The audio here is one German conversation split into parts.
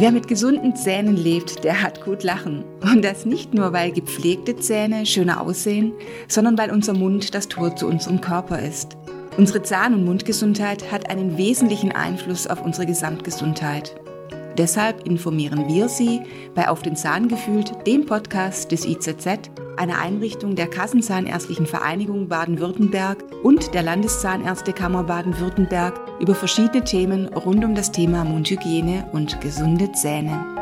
Wer mit gesunden Zähnen lebt, der hat gut lachen. Und das nicht nur, weil gepflegte Zähne schöner aussehen, sondern weil unser Mund das Tor zu unserem Körper ist. Unsere Zahn- und Mundgesundheit hat einen wesentlichen Einfluss auf unsere Gesamtgesundheit. Deshalb informieren wir Sie bei Auf den Zahn gefühlt, dem Podcast des IZZ, einer Einrichtung der Kassenzahnärztlichen Vereinigung Baden-Württemberg und der Landeszahnärztekammer Baden-Württemberg über verschiedene Themen rund um das Thema Mundhygiene und gesunde Zähne.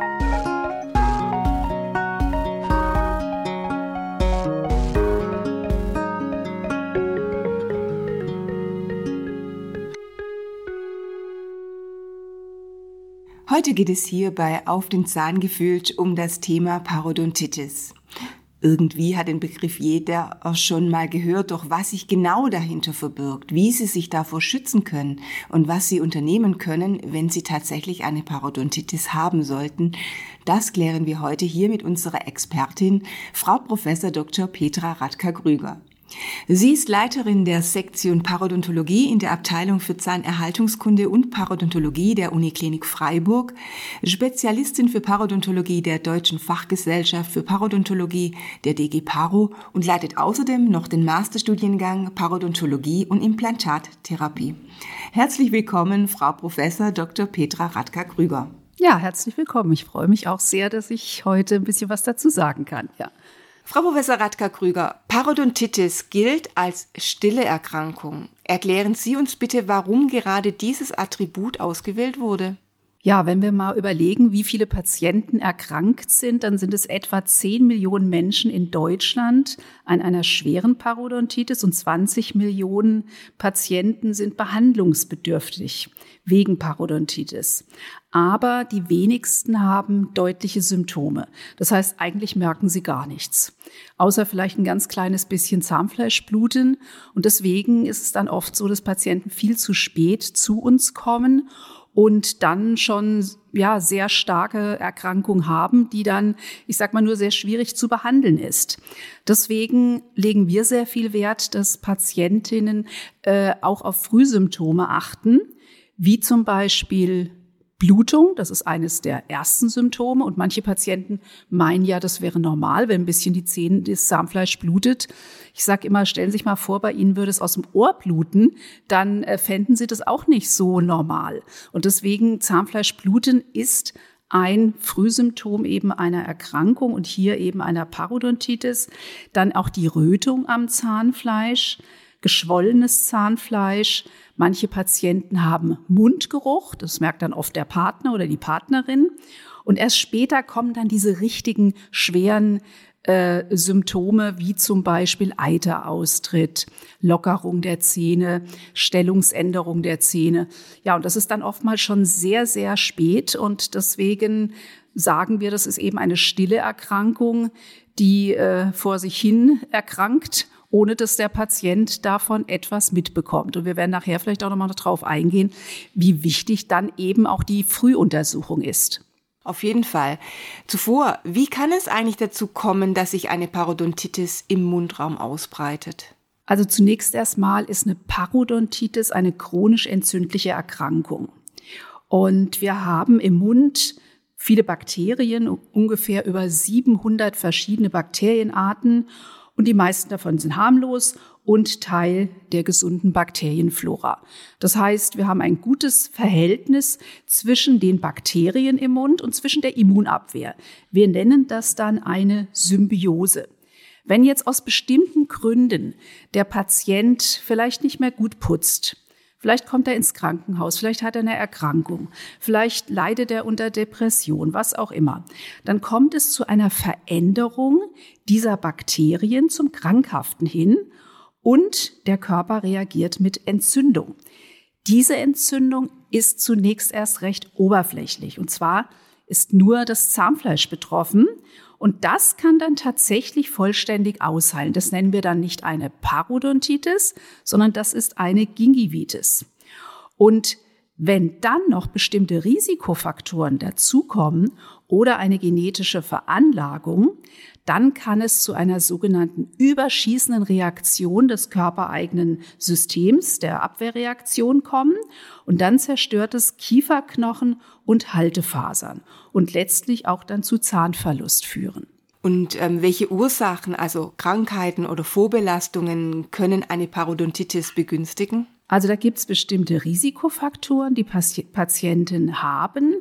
Heute geht es hier bei Auf den Zahn gefühlt um das Thema Parodontitis. Irgendwie hat den Begriff jeder auch schon mal gehört, doch was sich genau dahinter verbirgt, wie Sie sich davor schützen können und was Sie unternehmen können, wenn Sie tatsächlich eine Parodontitis haben sollten, das klären wir heute hier mit unserer Expertin, Frau Professor Dr. Petra Radka-Grüger. Sie ist Leiterin der Sektion Parodontologie in der Abteilung für Zahnerhaltungskunde und Parodontologie der Uniklinik Freiburg, Spezialistin für Parodontologie der Deutschen Fachgesellschaft für Parodontologie der DG Paro und leitet außerdem noch den Masterstudiengang Parodontologie und Implantattherapie. Herzlich willkommen, Frau Professor Dr. Petra Radka-Krüger. Ja, herzlich willkommen. Ich freue mich auch sehr, dass ich heute ein bisschen was dazu sagen kann. Ja. Frau Professor Radka-Krüger, Parodontitis gilt als stille Erkrankung. Erklären Sie uns bitte, warum gerade dieses Attribut ausgewählt wurde. Ja, wenn wir mal überlegen, wie viele Patienten erkrankt sind, dann sind es etwa 10 Millionen Menschen in Deutschland an einer schweren Parodontitis und 20 Millionen Patienten sind behandlungsbedürftig wegen Parodontitis aber die wenigsten haben deutliche Symptome. Das heißt, eigentlich merken sie gar nichts, außer vielleicht ein ganz kleines bisschen Zahnfleischbluten. Und deswegen ist es dann oft so, dass Patienten viel zu spät zu uns kommen und dann schon ja sehr starke Erkrankungen haben, die dann, ich sag mal, nur sehr schwierig zu behandeln ist. Deswegen legen wir sehr viel Wert, dass Patientinnen äh, auch auf Frühsymptome achten, wie zum Beispiel Blutung, das ist eines der ersten Symptome. Und manche Patienten meinen ja, das wäre normal, wenn ein bisschen die Zähne, das Zahnfleisch blutet. Ich sage immer, stellen Sie sich mal vor, bei Ihnen würde es aus dem Ohr bluten, dann äh, fänden Sie das auch nicht so normal. Und deswegen Zahnfleischbluten ist ein Frühsymptom eben einer Erkrankung und hier eben einer Parodontitis. Dann auch die Rötung am Zahnfleisch, geschwollenes Zahnfleisch, Manche Patienten haben Mundgeruch, das merkt dann oft der Partner oder die Partnerin. Und erst später kommen dann diese richtigen schweren äh, Symptome wie zum Beispiel Eiteraustritt, Lockerung der Zähne, Stellungsänderung der Zähne. Ja, und das ist dann oftmals schon sehr, sehr spät und deswegen sagen wir, das ist eben eine stille Erkrankung, die äh, vor sich hin erkrankt ohne dass der Patient davon etwas mitbekommt. Und wir werden nachher vielleicht auch nochmal darauf eingehen, wie wichtig dann eben auch die Frühuntersuchung ist. Auf jeden Fall. Zuvor, wie kann es eigentlich dazu kommen, dass sich eine Parodontitis im Mundraum ausbreitet? Also zunächst erstmal ist eine Parodontitis eine chronisch entzündliche Erkrankung. Und wir haben im Mund viele Bakterien, ungefähr über 700 verschiedene Bakterienarten. Und die meisten davon sind harmlos und Teil der gesunden Bakterienflora. Das heißt, wir haben ein gutes Verhältnis zwischen den Bakterien im Mund und zwischen der Immunabwehr. Wir nennen das dann eine Symbiose. Wenn jetzt aus bestimmten Gründen der Patient vielleicht nicht mehr gut putzt, Vielleicht kommt er ins Krankenhaus, vielleicht hat er eine Erkrankung, vielleicht leidet er unter Depression, was auch immer. Dann kommt es zu einer Veränderung dieser Bakterien zum Krankhaften hin und der Körper reagiert mit Entzündung. Diese Entzündung ist zunächst erst recht oberflächlich und zwar ist nur das Zahnfleisch betroffen und das kann dann tatsächlich vollständig ausheilen. Das nennen wir dann nicht eine Parodontitis, sondern das ist eine Gingivitis. Und wenn dann noch bestimmte Risikofaktoren dazukommen oder eine genetische Veranlagung, dann kann es zu einer sogenannten überschießenden Reaktion des körpereigenen Systems, der Abwehrreaktion kommen. Und dann zerstört es Kieferknochen und Haltefasern und letztlich auch dann zu Zahnverlust führen. Und ähm, welche Ursachen, also Krankheiten oder Vorbelastungen, können eine Parodontitis begünstigen? Also da gibt es bestimmte Risikofaktoren, die Pati Patienten haben.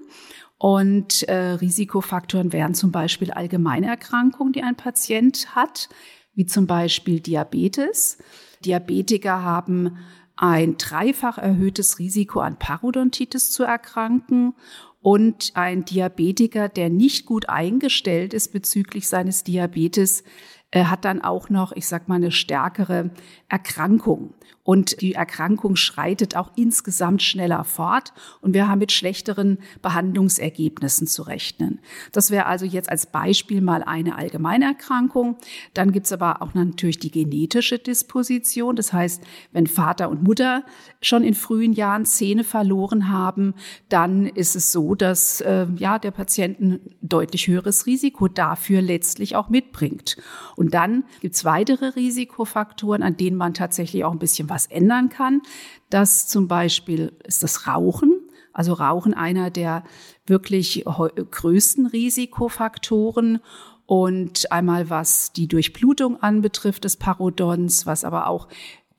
Und äh, Risikofaktoren wären zum Beispiel Allgemeinerkrankungen, die ein Patient hat, wie zum Beispiel Diabetes. Diabetiker haben ein dreifach erhöhtes Risiko an Parodontitis zu erkranken und ein Diabetiker, der nicht gut eingestellt ist bezüglich seines Diabetes, äh, hat dann auch noch, ich sag mal, eine stärkere Erkrankung. Und die Erkrankung schreitet auch insgesamt schneller fort und wir haben mit schlechteren Behandlungsergebnissen zu rechnen. Das wäre also jetzt als Beispiel mal eine Allgemeinerkrankung. Dann gibt's aber auch natürlich die genetische Disposition. Das heißt, wenn Vater und Mutter schon in frühen Jahren Zähne verloren haben, dann ist es so, dass äh, ja der Patient ein deutlich höheres Risiko dafür letztlich auch mitbringt. Und dann gibt's weitere Risikofaktoren, an denen man tatsächlich auch ein bisschen was ändern kann. Das zum Beispiel ist das Rauchen. Also Rauchen einer der wirklich größten Risikofaktoren. Und einmal was die Durchblutung anbetrifft des Parodons, was aber auch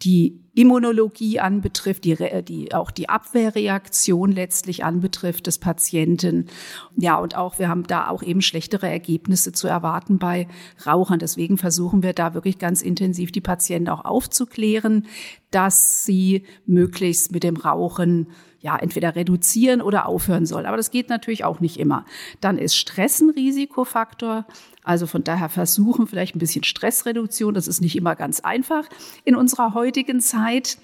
die Immunologie anbetrifft, die, die, auch die Abwehrreaktion letztlich anbetrifft des Patienten. Ja, und auch wir haben da auch eben schlechtere Ergebnisse zu erwarten bei Rauchern. Deswegen versuchen wir da wirklich ganz intensiv die Patienten auch aufzuklären, dass sie möglichst mit dem Rauchen ja, entweder reduzieren oder aufhören soll. Aber das geht natürlich auch nicht immer. Dann ist Stress ein Risikofaktor. Also von daher versuchen vielleicht ein bisschen Stressreduktion. Das ist nicht immer ganz einfach in unserer heutigen Zeit.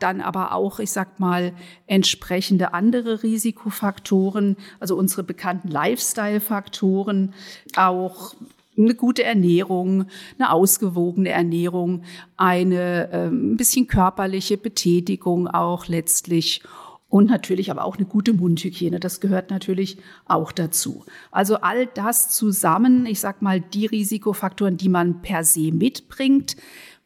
Dann aber auch, ich sag mal, entsprechende andere Risikofaktoren, also unsere bekannten Lifestyle-Faktoren, auch eine gute Ernährung, eine ausgewogene Ernährung, eine äh, ein bisschen körperliche Betätigung auch letztlich und natürlich aber auch eine gute Mundhygiene. Das gehört natürlich auch dazu. Also all das zusammen, ich sag mal, die Risikofaktoren, die man per se mitbringt,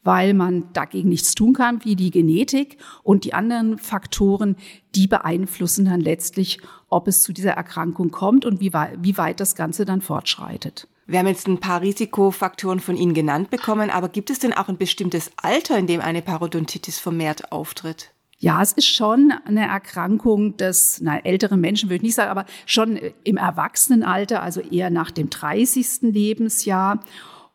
weil man dagegen nichts tun kann, wie die Genetik und die anderen Faktoren, die beeinflussen dann letztlich, ob es zu dieser Erkrankung kommt und wie, wie weit das Ganze dann fortschreitet. Wir haben jetzt ein paar Risikofaktoren von Ihnen genannt bekommen, aber gibt es denn auch ein bestimmtes Alter, in dem eine Parodontitis vermehrt auftritt? Ja, es ist schon eine Erkrankung des na, älteren Menschen, würde ich nicht sagen, aber schon im Erwachsenenalter, also eher nach dem 30. Lebensjahr.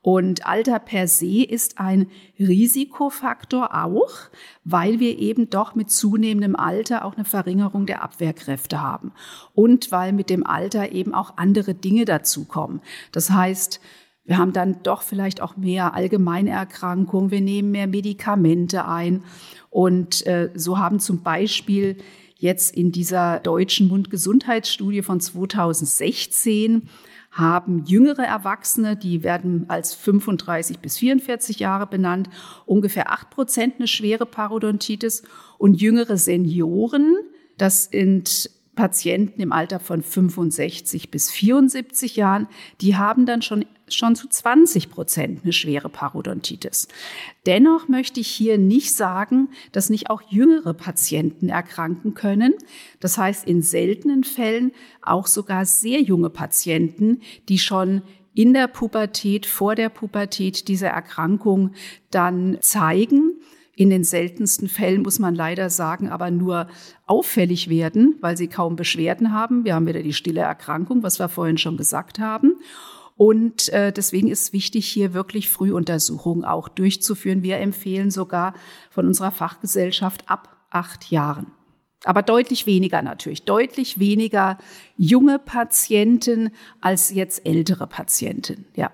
Und Alter per se ist ein Risikofaktor auch, weil wir eben doch mit zunehmendem Alter auch eine Verringerung der Abwehrkräfte haben. Und weil mit dem Alter eben auch andere Dinge dazukommen. Das heißt, wir haben dann doch vielleicht auch mehr Allgemeinerkrankungen, wir nehmen mehr Medikamente ein. Und äh, so haben zum Beispiel jetzt in dieser deutschen Mundgesundheitsstudie von 2016 haben jüngere Erwachsene, die werden als 35 bis 44 Jahre benannt, ungefähr 8 Prozent eine schwere Parodontitis und jüngere Senioren, das sind Patienten im Alter von 65 bis 74 Jahren, die haben dann schon, schon zu 20 Prozent eine schwere Parodontitis. Dennoch möchte ich hier nicht sagen, dass nicht auch jüngere Patienten erkranken können. Das heißt, in seltenen Fällen auch sogar sehr junge Patienten, die schon in der Pubertät, vor der Pubertät diese Erkrankung dann zeigen in den seltensten Fällen muss man leider sagen, aber nur auffällig werden, weil sie kaum Beschwerden haben. Wir haben wieder die stille Erkrankung, was wir vorhin schon gesagt haben. Und äh, deswegen ist wichtig, hier wirklich Frühuntersuchungen auch durchzuführen. Wir empfehlen sogar von unserer Fachgesellschaft ab acht Jahren. Aber deutlich weniger natürlich, deutlich weniger junge Patienten als jetzt ältere Patienten, ja.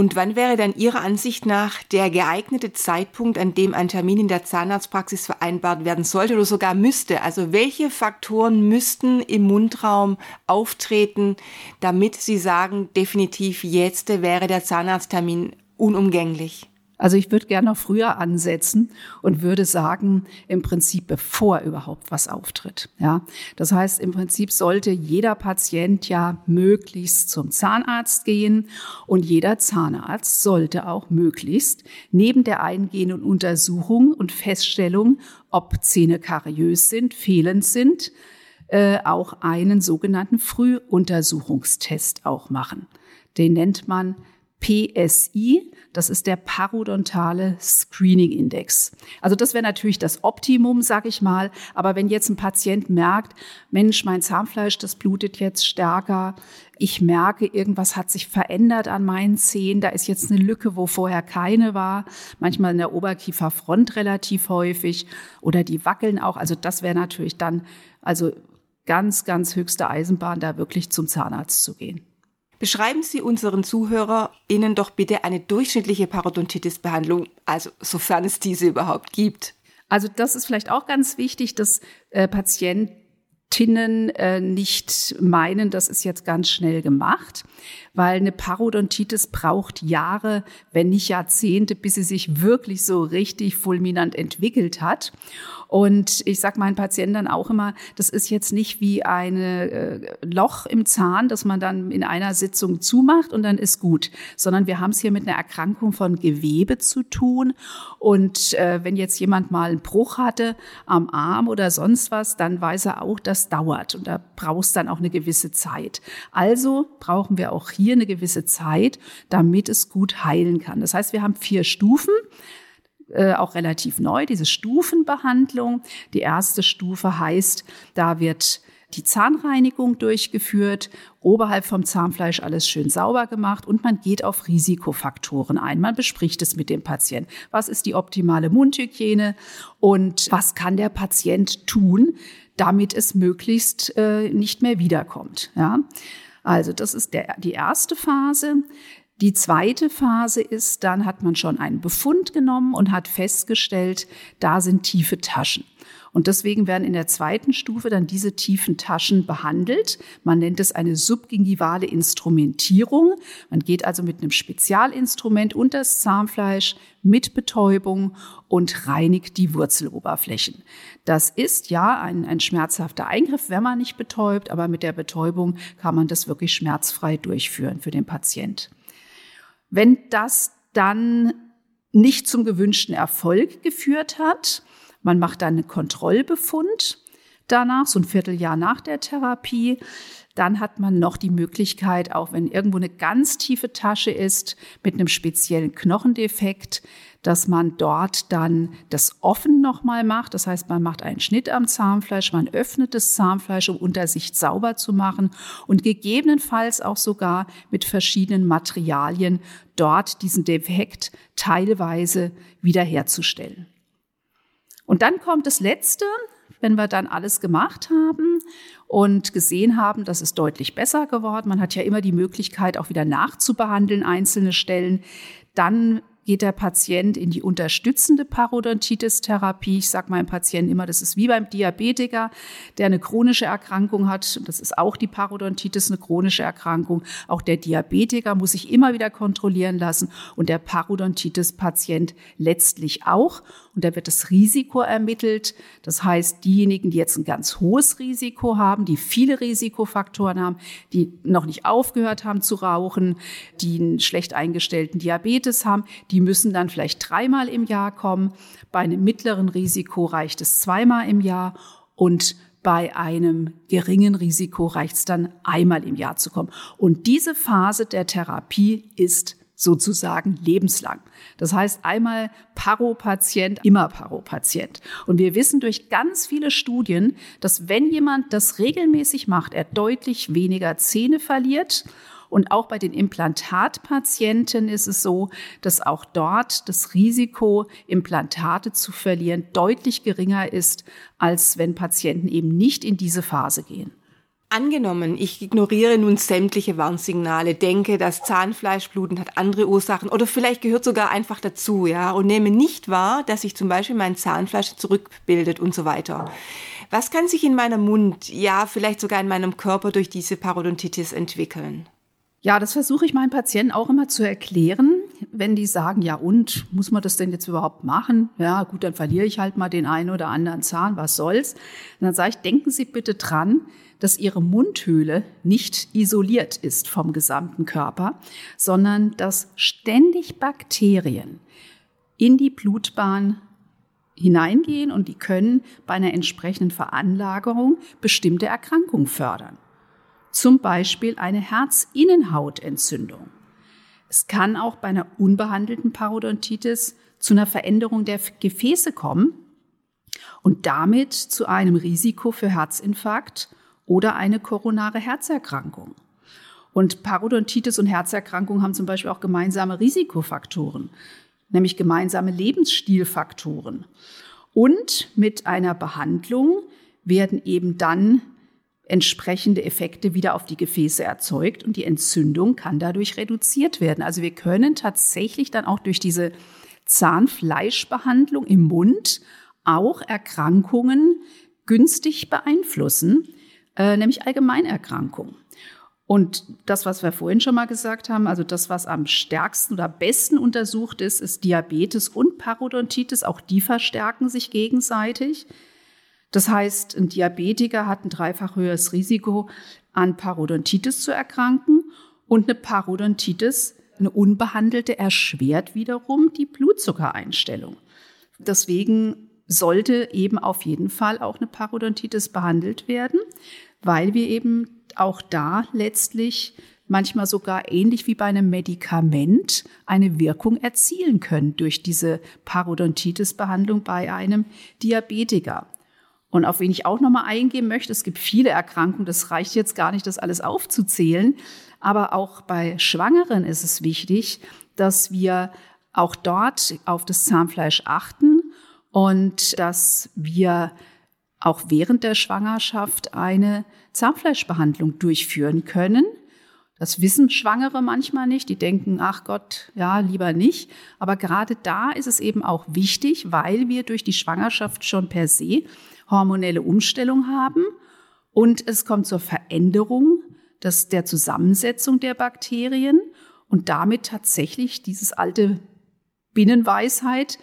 Und wann wäre dann Ihrer Ansicht nach der geeignete Zeitpunkt, an dem ein Termin in der Zahnarztpraxis vereinbart werden sollte oder sogar müsste? Also welche Faktoren müssten im Mundraum auftreten, damit Sie sagen, definitiv jetzt wäre der Zahnarzttermin unumgänglich? Also ich würde gerne noch früher ansetzen und würde sagen, im Prinzip bevor überhaupt was auftritt. Ja, das heißt, im Prinzip sollte jeder Patient ja möglichst zum Zahnarzt gehen und jeder Zahnarzt sollte auch möglichst neben der eingehenden Untersuchung und Feststellung, ob Zähne kariös sind, fehlend sind, äh, auch einen sogenannten Frühuntersuchungstest auch machen. Den nennt man PSI, das ist der parodontale Screening Index. Also das wäre natürlich das Optimum, sage ich mal. Aber wenn jetzt ein Patient merkt, Mensch, mein Zahnfleisch, das blutet jetzt stärker, ich merke, irgendwas hat sich verändert an meinen Zähnen, da ist jetzt eine Lücke, wo vorher keine war, manchmal in der Oberkieferfront relativ häufig oder die wackeln auch. Also das wäre natürlich dann also ganz, ganz höchste Eisenbahn, da wirklich zum Zahnarzt zu gehen. Beschreiben Sie unseren ZuhörerInnen doch bitte eine durchschnittliche Parodontitis-Behandlung, also sofern es diese überhaupt gibt. Also das ist vielleicht auch ganz wichtig, dass äh, Patienten Tinnen äh, nicht meinen, das ist jetzt ganz schnell gemacht, weil eine Parodontitis braucht Jahre, wenn nicht Jahrzehnte, bis sie sich wirklich so richtig fulminant entwickelt hat. Und ich sage meinen Patienten auch immer, das ist jetzt nicht wie ein äh, Loch im Zahn, das man dann in einer Sitzung zumacht und dann ist gut, sondern wir haben es hier mit einer Erkrankung von Gewebe zu tun. Und äh, wenn jetzt jemand mal einen Bruch hatte am Arm oder sonst was, dann weiß er auch, das dauert und da brauchst dann auch eine gewisse Zeit. Also brauchen wir auch hier eine gewisse Zeit, damit es gut heilen kann. Das heißt, wir haben vier Stufen. Äh, auch relativ neu, diese Stufenbehandlung. Die erste Stufe heißt, da wird die Zahnreinigung durchgeführt, oberhalb vom Zahnfleisch alles schön sauber gemacht und man geht auf Risikofaktoren ein. Man bespricht es mit dem Patienten. Was ist die optimale Mundhygiene und was kann der Patient tun, damit es möglichst äh, nicht mehr wiederkommt. Ja? Also das ist der, die erste Phase. Die zweite Phase ist, dann hat man schon einen Befund genommen und hat festgestellt, da sind tiefe Taschen. Und deswegen werden in der zweiten Stufe dann diese tiefen Taschen behandelt. Man nennt es eine subgingivale Instrumentierung. Man geht also mit einem Spezialinstrument unter das Zahnfleisch mit Betäubung und reinigt die Wurzeloberflächen. Das ist ja ein, ein schmerzhafter Eingriff, wenn man nicht betäubt, aber mit der Betäubung kann man das wirklich schmerzfrei durchführen für den Patient. Wenn das dann nicht zum gewünschten Erfolg geführt hat, man macht dann einen Kontrollbefund danach, so ein Vierteljahr nach der Therapie. Dann hat man noch die Möglichkeit, auch wenn irgendwo eine ganz tiefe Tasche ist, mit einem speziellen Knochendefekt, dass man dort dann das offen nochmal macht. Das heißt, man macht einen Schnitt am Zahnfleisch, man öffnet das Zahnfleisch, um Untersicht sauber zu machen und gegebenenfalls auch sogar mit verschiedenen Materialien dort diesen Defekt teilweise wiederherzustellen. Und dann kommt das Letzte, wenn wir dann alles gemacht haben und gesehen haben, dass es deutlich besser geworden. Man hat ja immer die Möglichkeit, auch wieder nachzubehandeln, einzelne Stellen. Dann geht der Patient in die unterstützende Parodontitis-Therapie. Ich sage meinem Patienten immer, das ist wie beim Diabetiker, der eine chronische Erkrankung hat. Das ist auch die Parodontitis eine chronische Erkrankung. Auch der Diabetiker muss sich immer wieder kontrollieren lassen und der Parodontitis-Patient letztlich auch. Und da wird das Risiko ermittelt. Das heißt, diejenigen, die jetzt ein ganz hohes Risiko haben, die viele Risikofaktoren haben, die noch nicht aufgehört haben zu rauchen, die einen schlecht eingestellten Diabetes haben, die müssen dann vielleicht dreimal im Jahr kommen. Bei einem mittleren Risiko reicht es zweimal im Jahr und bei einem geringen Risiko reicht es dann einmal im Jahr zu kommen. Und diese Phase der Therapie ist sozusagen lebenslang. Das heißt einmal Paropatient, immer Paropatient. Und wir wissen durch ganz viele Studien, dass wenn jemand das regelmäßig macht, er deutlich weniger Zähne verliert und auch bei den Implantatpatienten ist es so, dass auch dort das Risiko, Implantate zu verlieren, deutlich geringer ist, als wenn Patienten eben nicht in diese Phase gehen. Angenommen, ich ignoriere nun sämtliche Warnsignale, denke, das Zahnfleischbluten hat andere Ursachen oder vielleicht gehört sogar einfach dazu, ja, und nehme nicht wahr, dass sich zum Beispiel mein Zahnfleisch zurückbildet und so weiter. Was kann sich in meinem Mund, ja, vielleicht sogar in meinem Körper durch diese Parodontitis entwickeln? Ja, das versuche ich meinen Patienten auch immer zu erklären. wenn die sagen, ja und, muss man das denn jetzt überhaupt machen? Ja, gut, dann verliere ich halt mal den einen oder anderen Zahn, was soll's? Und dann sage ich, denken Sie bitte dran, dass Ihre Mundhöhle nicht isoliert ist vom gesamten Körper, sondern dass ständig Bakterien in die Blutbahn hineingehen und die können bei einer entsprechenden Veranlagerung bestimmte Erkrankungen fördern. Zum Beispiel eine Herzinnenhautentzündung. Es kann auch bei einer unbehandelten Parodontitis zu einer Veränderung der Gefäße kommen und damit zu einem Risiko für Herzinfarkt oder eine koronare Herzerkrankung. Und Parodontitis und Herzerkrankung haben zum Beispiel auch gemeinsame Risikofaktoren nämlich gemeinsame Lebensstilfaktoren. Und mit einer Behandlung werden eben dann entsprechende Effekte wieder auf die Gefäße erzeugt und die Entzündung kann dadurch reduziert werden. Also wir können tatsächlich dann auch durch diese Zahnfleischbehandlung im Mund auch Erkrankungen günstig beeinflussen, äh, nämlich Allgemeinerkrankungen. Und das, was wir vorhin schon mal gesagt haben, also das, was am stärksten oder besten untersucht ist, ist Diabetes und Parodontitis. Auch die verstärken sich gegenseitig. Das heißt, ein Diabetiker hat ein dreifach höheres Risiko, an Parodontitis zu erkranken. Und eine Parodontitis, eine unbehandelte, erschwert wiederum die Blutzuckereinstellung. Deswegen sollte eben auf jeden Fall auch eine Parodontitis behandelt werden, weil wir eben auch da letztlich manchmal sogar ähnlich wie bei einem Medikament eine Wirkung erzielen können durch diese Parodontitis-Behandlung bei einem Diabetiker. Und auf wen ich auch nochmal eingehen möchte, es gibt viele Erkrankungen, das reicht jetzt gar nicht, das alles aufzuzählen, aber auch bei Schwangeren ist es wichtig, dass wir auch dort auf das Zahnfleisch achten und dass wir auch während der Schwangerschaft eine Zahnfleischbehandlung durchführen können. Das wissen Schwangere manchmal nicht. Die denken, ach Gott, ja, lieber nicht. Aber gerade da ist es eben auch wichtig, weil wir durch die Schwangerschaft schon per se hormonelle Umstellung haben. Und es kommt zur Veränderung des, der Zusammensetzung der Bakterien und damit tatsächlich dieses alte Binnenweisheit,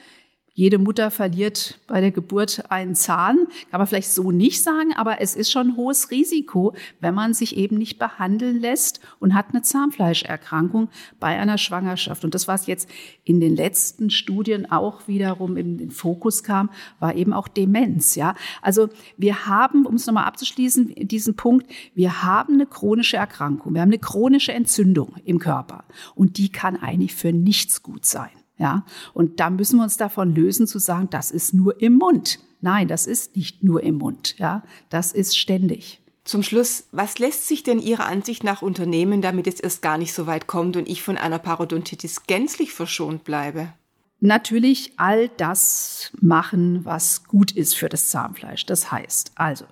jede Mutter verliert bei der Geburt einen Zahn. Kann man vielleicht so nicht sagen, aber es ist schon ein hohes Risiko, wenn man sich eben nicht behandeln lässt und hat eine Zahnfleischerkrankung bei einer Schwangerschaft. Und das, was jetzt in den letzten Studien auch wiederum in den Fokus kam, war eben auch Demenz. Ja, also wir haben, um es nochmal abzuschließen, diesen Punkt, wir haben eine chronische Erkrankung, wir haben eine chronische Entzündung im Körper und die kann eigentlich für nichts gut sein. Ja, und da müssen wir uns davon lösen zu sagen, das ist nur im Mund. Nein, das ist nicht nur im Mund. Ja, das ist ständig. Zum Schluss, was lässt sich denn Ihrer Ansicht nach unternehmen, damit es erst gar nicht so weit kommt und ich von einer Parodontitis gänzlich verschont bleibe? Natürlich all das machen, was gut ist für das Zahnfleisch. Das heißt also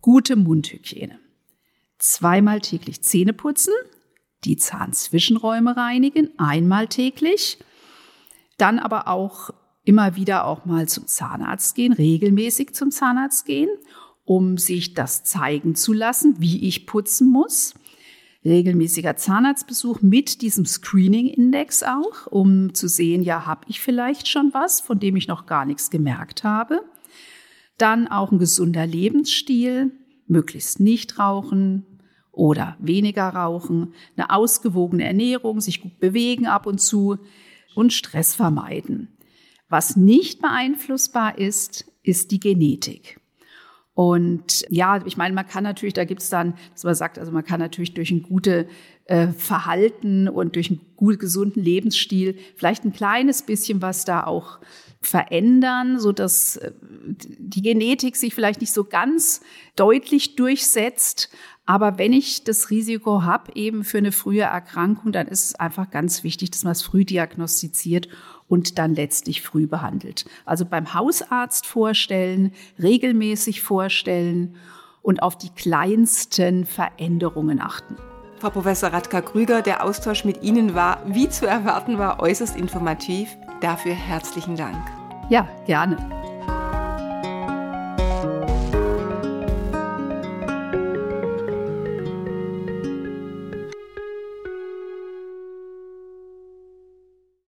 gute Mundhygiene. Zweimal täglich Zähne putzen, die Zahnzwischenräume reinigen, einmal täglich dann aber auch immer wieder auch mal zum Zahnarzt gehen, regelmäßig zum Zahnarzt gehen, um sich das zeigen zu lassen, wie ich putzen muss. Regelmäßiger Zahnarztbesuch mit diesem Screening-Index auch, um zu sehen, ja, habe ich vielleicht schon was, von dem ich noch gar nichts gemerkt habe. Dann auch ein gesunder Lebensstil, möglichst nicht rauchen oder weniger rauchen, eine ausgewogene Ernährung, sich gut bewegen ab und zu, und Stress vermeiden. Was nicht beeinflussbar ist, ist die Genetik. Und ja, ich meine, man kann natürlich, da gibt's dann, dass man sagt, also man kann natürlich durch ein gutes äh, Verhalten und durch einen gut gesunden Lebensstil vielleicht ein kleines bisschen was da auch verändern, so dass äh, die Genetik sich vielleicht nicht so ganz deutlich durchsetzt. Aber wenn ich das Risiko habe, eben für eine frühe Erkrankung, dann ist es einfach ganz wichtig, dass man es früh diagnostiziert und dann letztlich früh behandelt. Also beim Hausarzt vorstellen, regelmäßig vorstellen und auf die kleinsten Veränderungen achten. Frau Professor Radka Krüger, der Austausch mit Ihnen war, wie zu erwarten war, äußerst informativ. Dafür herzlichen Dank. Ja, gerne.